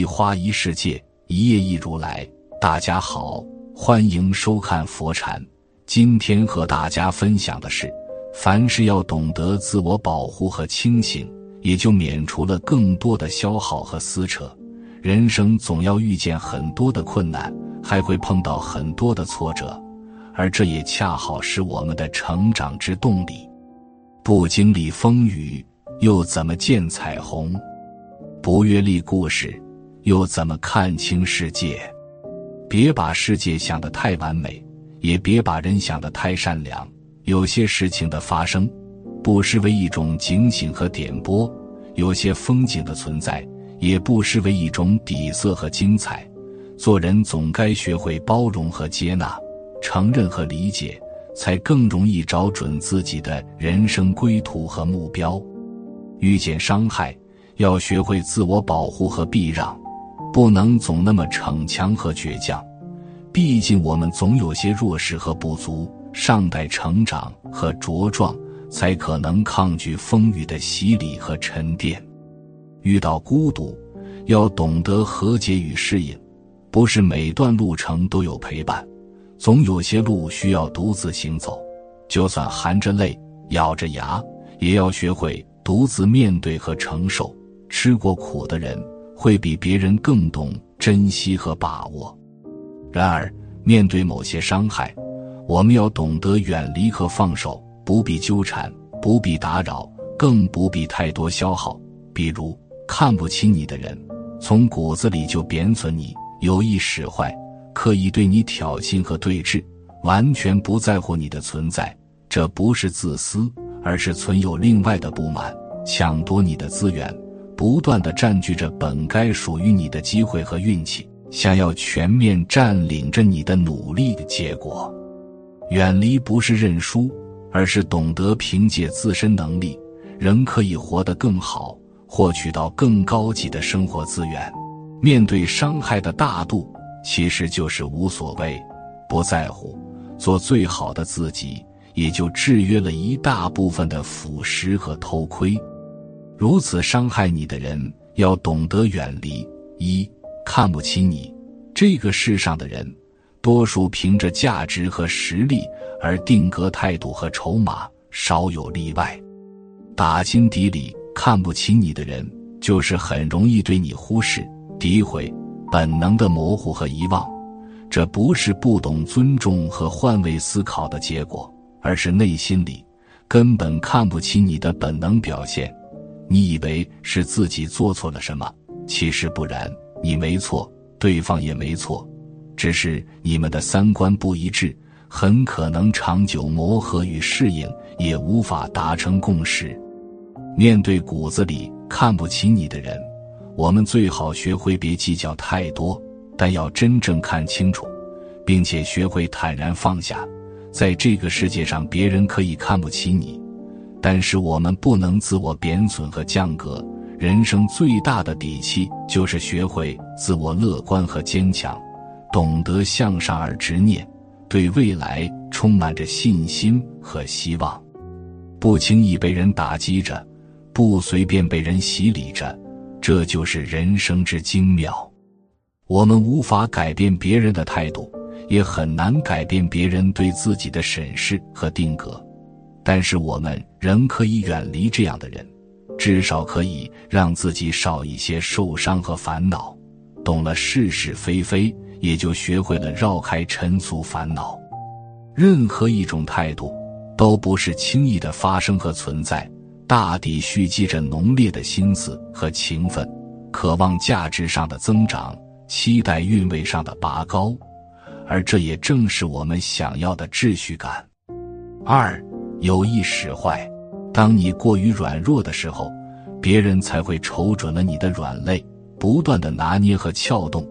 一花一世界，一叶一如来。大家好，欢迎收看佛禅。今天和大家分享的是，凡事要懂得自我保护和清醒，也就免除了更多的消耗和撕扯。人生总要遇见很多的困难，还会碰到很多的挫折，而这也恰好是我们的成长之动力。不经历风雨，又怎么见彩虹？不阅历故事，又怎么看清世界？别把世界想得太完美，也别把人想得太善良。有些事情的发生，不失为一种警醒和点拨；有些风景的存在，也不失为一种底色和精彩。做人总该学会包容和接纳，承认和理解，才更容易找准自己的人生归途和目标。遇见伤害。要学会自我保护和避让，不能总那么逞强和倔强。毕竟我们总有些弱势和不足，尚待成长和茁壮，才可能抗拒风雨的洗礼和沉淀。遇到孤独，要懂得和解与适应。不是每段路程都有陪伴，总有些路需要独自行走。就算含着泪、咬着牙，也要学会独自面对和承受。吃过苦的人会比别人更懂珍惜和把握。然而，面对某些伤害，我们要懂得远离和放手，不必纠缠，不必打扰，更不必太多消耗。比如，看不起你的人，从骨子里就贬损你，有意使坏，刻意对你挑衅和对峙，完全不在乎你的存在，这不是自私，而是存有另外的不满，抢夺你的资源。不断的占据着本该属于你的机会和运气，想要全面占领着你的努力的结果。远离不是认输，而是懂得凭借自身能力，仍可以活得更好，获取到更高级的生活资源。面对伤害的大度，其实就是无所谓，不在乎，做最好的自己，也就制约了一大部分的腐蚀和偷窥。如此伤害你的人，要懂得远离。一看不起你，这个世上的人，多数凭着价值和实力而定格态度和筹码，少有例外。打心底里看不起你的人，就是很容易对你忽视、诋毁，本能的模糊和遗忘。这不是不懂尊重和换位思考的结果，而是内心里根本看不起你的本能表现。你以为是自己做错了什么，其实不然，你没错，对方也没错，只是你们的三观不一致，很可能长久磨合与适应也无法达成共识。面对骨子里看不起你的人，我们最好学会别计较太多，但要真正看清楚，并且学会坦然放下。在这个世界上，别人可以看不起你。但是我们不能自我贬损和降格。人生最大的底气就是学会自我乐观和坚强，懂得向上而执念，对未来充满着信心和希望，不轻易被人打击着，不随便被人洗礼着，这就是人生之精妙。我们无法改变别人的态度，也很难改变别人对自己的审视和定格。但是我们仍可以远离这样的人，至少可以让自己少一些受伤和烦恼。懂了是是非非，也就学会了绕开尘俗烦恼。任何一种态度，都不是轻易的发生和存在，大抵蓄积着浓烈的心思和情分，渴望价值上的增长，期待韵味上的拔高，而这也正是我们想要的秩序感。二。有意使坏，当你过于软弱的时候，别人才会瞅准了你的软肋，不断的拿捏和撬动，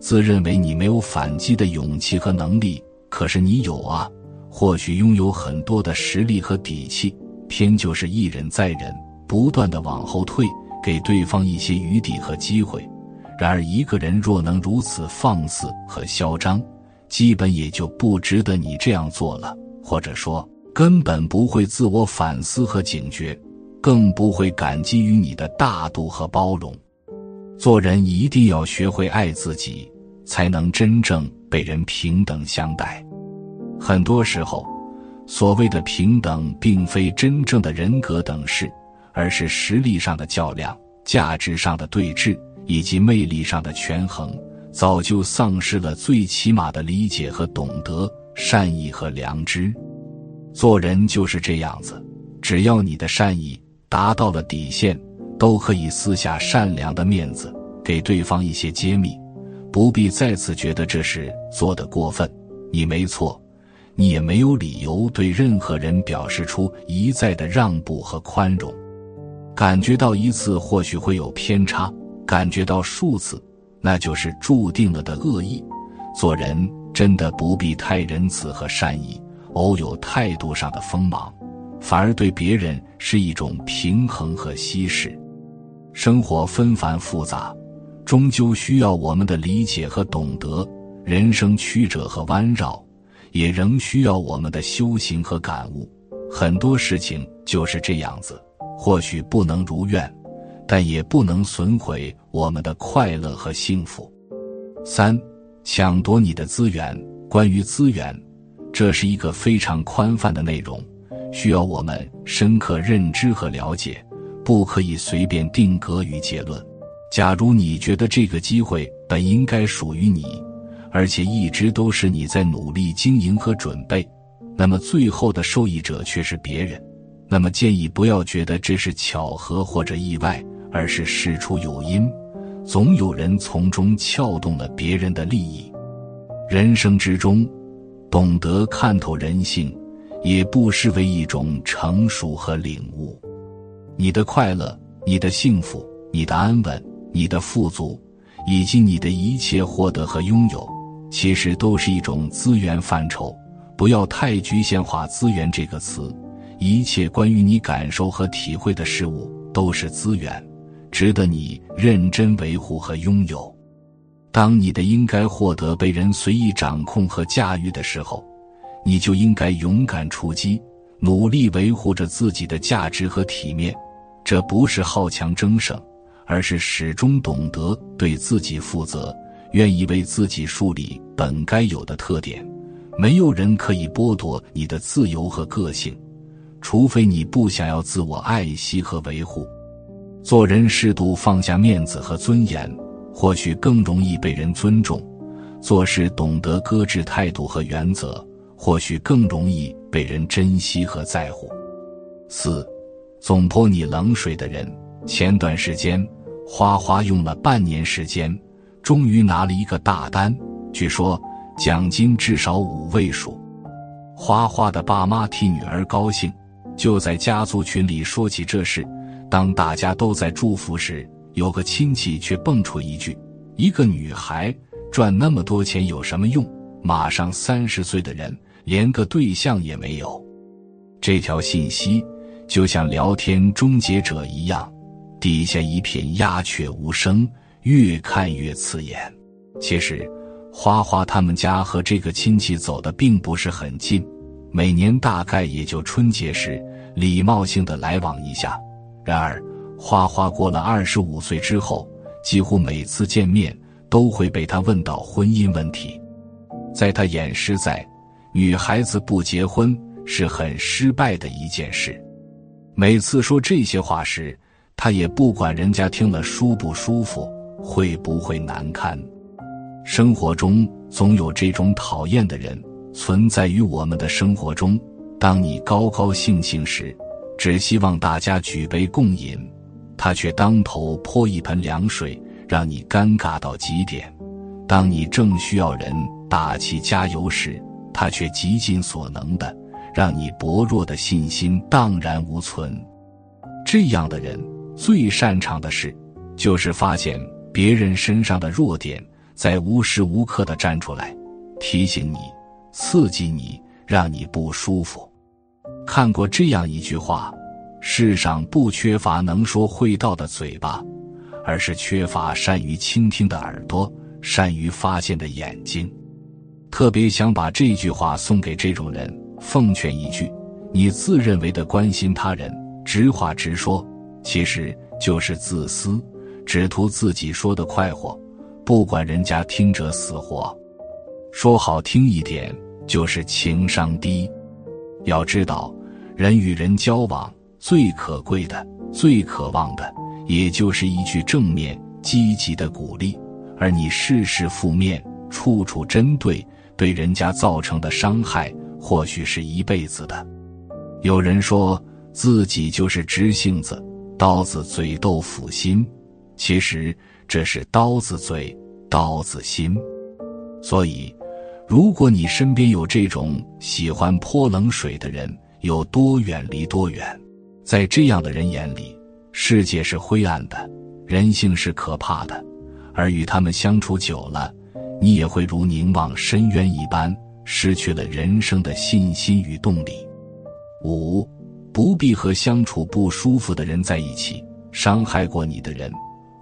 自认为你没有反击的勇气和能力。可是你有啊，或许拥有很多的实力和底气，偏就是一忍再忍，不断的往后退，给对方一些余地和机会。然而，一个人若能如此放肆和嚣张，基本也就不值得你这样做了，或者说。根本不会自我反思和警觉，更不会感激于你的大度和包容。做人一定要学会爱自己，才能真正被人平等相待。很多时候，所谓的平等，并非真正的人格等式，而是实力上的较量、价值上的对峙以及魅力上的权衡。早就丧失了最起码的理解和懂得、善意和良知。做人就是这样子，只要你的善意达到了底线，都可以撕下善良的面子，给对方一些揭秘，不必再次觉得这是做的过分。你没错，你也没有理由对任何人表示出一再的让步和宽容。感觉到一次或许会有偏差，感觉到数次。那就是注定了的恶意。做人真的不必太仁慈和善意，偶有态度上的锋芒，反而对别人是一种平衡和稀释。生活纷繁复杂，终究需要我们的理解和懂得。人生曲折和弯绕，也仍需要我们的修行和感悟。很多事情就是这样子，或许不能如愿。但也不能损毁我们的快乐和幸福。三，抢夺你的资源。关于资源，这是一个非常宽泛的内容，需要我们深刻认知和了解，不可以随便定格与结论。假如你觉得这个机会本应该属于你，而且一直都是你在努力经营和准备，那么最后的受益者却是别人，那么建议不要觉得这是巧合或者意外。而是事出有因，总有人从中撬动了别人的利益。人生之中，懂得看透人性，也不失为一种成熟和领悟。你的快乐、你的幸福、你的安稳、你的富足，以及你的一切获得和拥有，其实都是一种资源范畴。不要太局限化“资源”这个词，一切关于你感受和体会的事物都是资源。值得你认真维护和拥有。当你的应该获得被人随意掌控和驾驭的时候，你就应该勇敢出击，努力维护着自己的价值和体面。这不是好强争胜，而是始终懂得对自己负责，愿意为自己树立本该有的特点。没有人可以剥夺你的自由和个性，除非你不想要自我爱惜和维护。做人适度放下面子和尊严，或许更容易被人尊重；做事懂得搁置态度和原则，或许更容易被人珍惜和在乎。四，总泼你冷水的人。前段时间，花花用了半年时间，终于拿了一个大单，据说奖金至少五位数。花花的爸妈替女儿高兴，就在家族群里说起这事。当大家都在祝福时，有个亲戚却蹦出一句：“一个女孩赚那么多钱有什么用？马上三十岁的人连个对象也没有。”这条信息就像聊天终结者一样，底下一片鸦雀无声，越看越刺眼。其实，花花他们家和这个亲戚走的并不是很近，每年大概也就春节时礼貌性的来往一下。然而，花花过了二十五岁之后，几乎每次见面都会被他问到婚姻问题。在他眼实在，女孩子不结婚是很失败的一件事。每次说这些话时，他也不管人家听了舒不舒服，会不会难堪。生活中总有这种讨厌的人存在于我们的生活中。当你高高兴兴时，只希望大家举杯共饮，他却当头泼一盆凉水，让你尴尬到极点。当你正需要人打气加油时，他却极尽所能的让你薄弱的信心荡然无存。这样的人最擅长的事，就是发现别人身上的弱点，在无时无刻的站出来，提醒你、刺激你，让你不舒服。看过这样一句话：世上不缺乏能说会道的嘴巴，而是缺乏善于倾听的耳朵，善于发现的眼睛。特别想把这句话送给这种人，奉劝一句：你自认为的关心他人、直话直说，其实就是自私，只图自己说的快活，不管人家听者死活。说好听一点，就是情商低。要知道，人与人交往最可贵的、最渴望的，也就是一句正面、积极的鼓励。而你事事负面，处处针对，对人家造成的伤害，或许是一辈子的。有人说自己就是直性子，刀子嘴豆腐心，其实这是刀子嘴，刀子心。所以，如果你身边有这种喜欢泼冷水的人，有多远离多远。在这样的人眼里，世界是灰暗的，人性是可怕的。而与他们相处久了，你也会如凝望深渊一般，失去了人生的信心与动力。五，不必和相处不舒服的人在一起。伤害过你的人，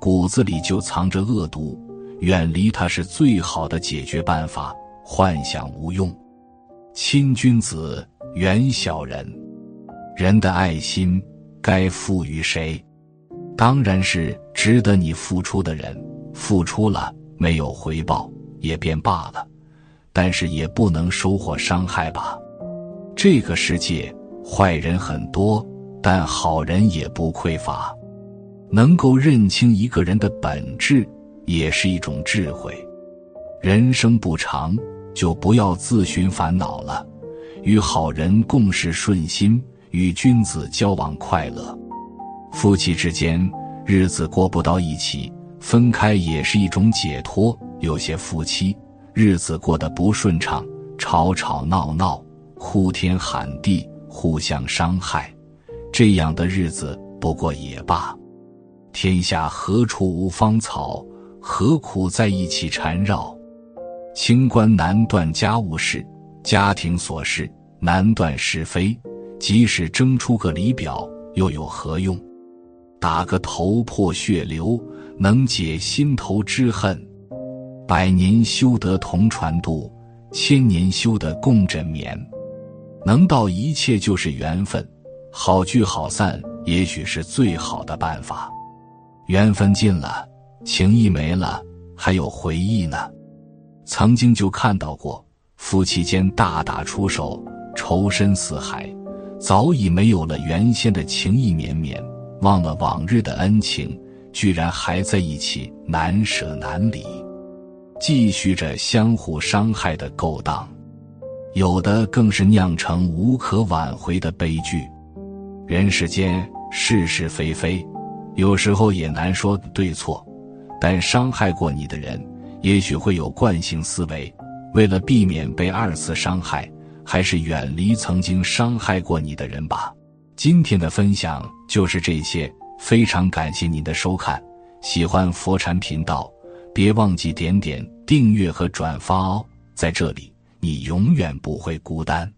骨子里就藏着恶毒，远离他是最好的解决办法。幻想无用，亲君子，远小人。人的爱心该赋予谁？当然是值得你付出的人。付出了没有回报也便罢了，但是也不能收获伤害吧。这个世界坏人很多，但好人也不匮乏。能够认清一个人的本质，也是一种智慧。人生不长，就不要自寻烦恼了。与好人共事顺心，与君子交往快乐。夫妻之间日子过不到一起。分开也是一种解脱。有些夫妻日子过得不顺畅，吵吵闹闹，呼天喊地，互相伤害，这样的日子不过也罢。天下何处无芳草？何苦在一起缠绕？清官难断家务事，家庭琐事难断是非。即使争出个离表，又有何用？打个头破血流。能解心头之恨，百年修得同船渡，千年修得共枕眠。能到一切就是缘分，好聚好散也许是最好的办法。缘分尽了，情谊没了，还有回忆呢。曾经就看到过夫妻间大打出手，仇深似海，早已没有了原先的情意绵绵，忘了往日的恩情。居然还在一起，难舍难离，继续着相互伤害的勾当，有的更是酿成无可挽回的悲剧。人世间是是非非，有时候也难说对错。但伤害过你的人，也许会有惯性思维，为了避免被二次伤害，还是远离曾经伤害过你的人吧。今天的分享就是这些。非常感谢您的收看，喜欢佛禅频道，别忘记点点订阅和转发哦。在这里，你永远不会孤单。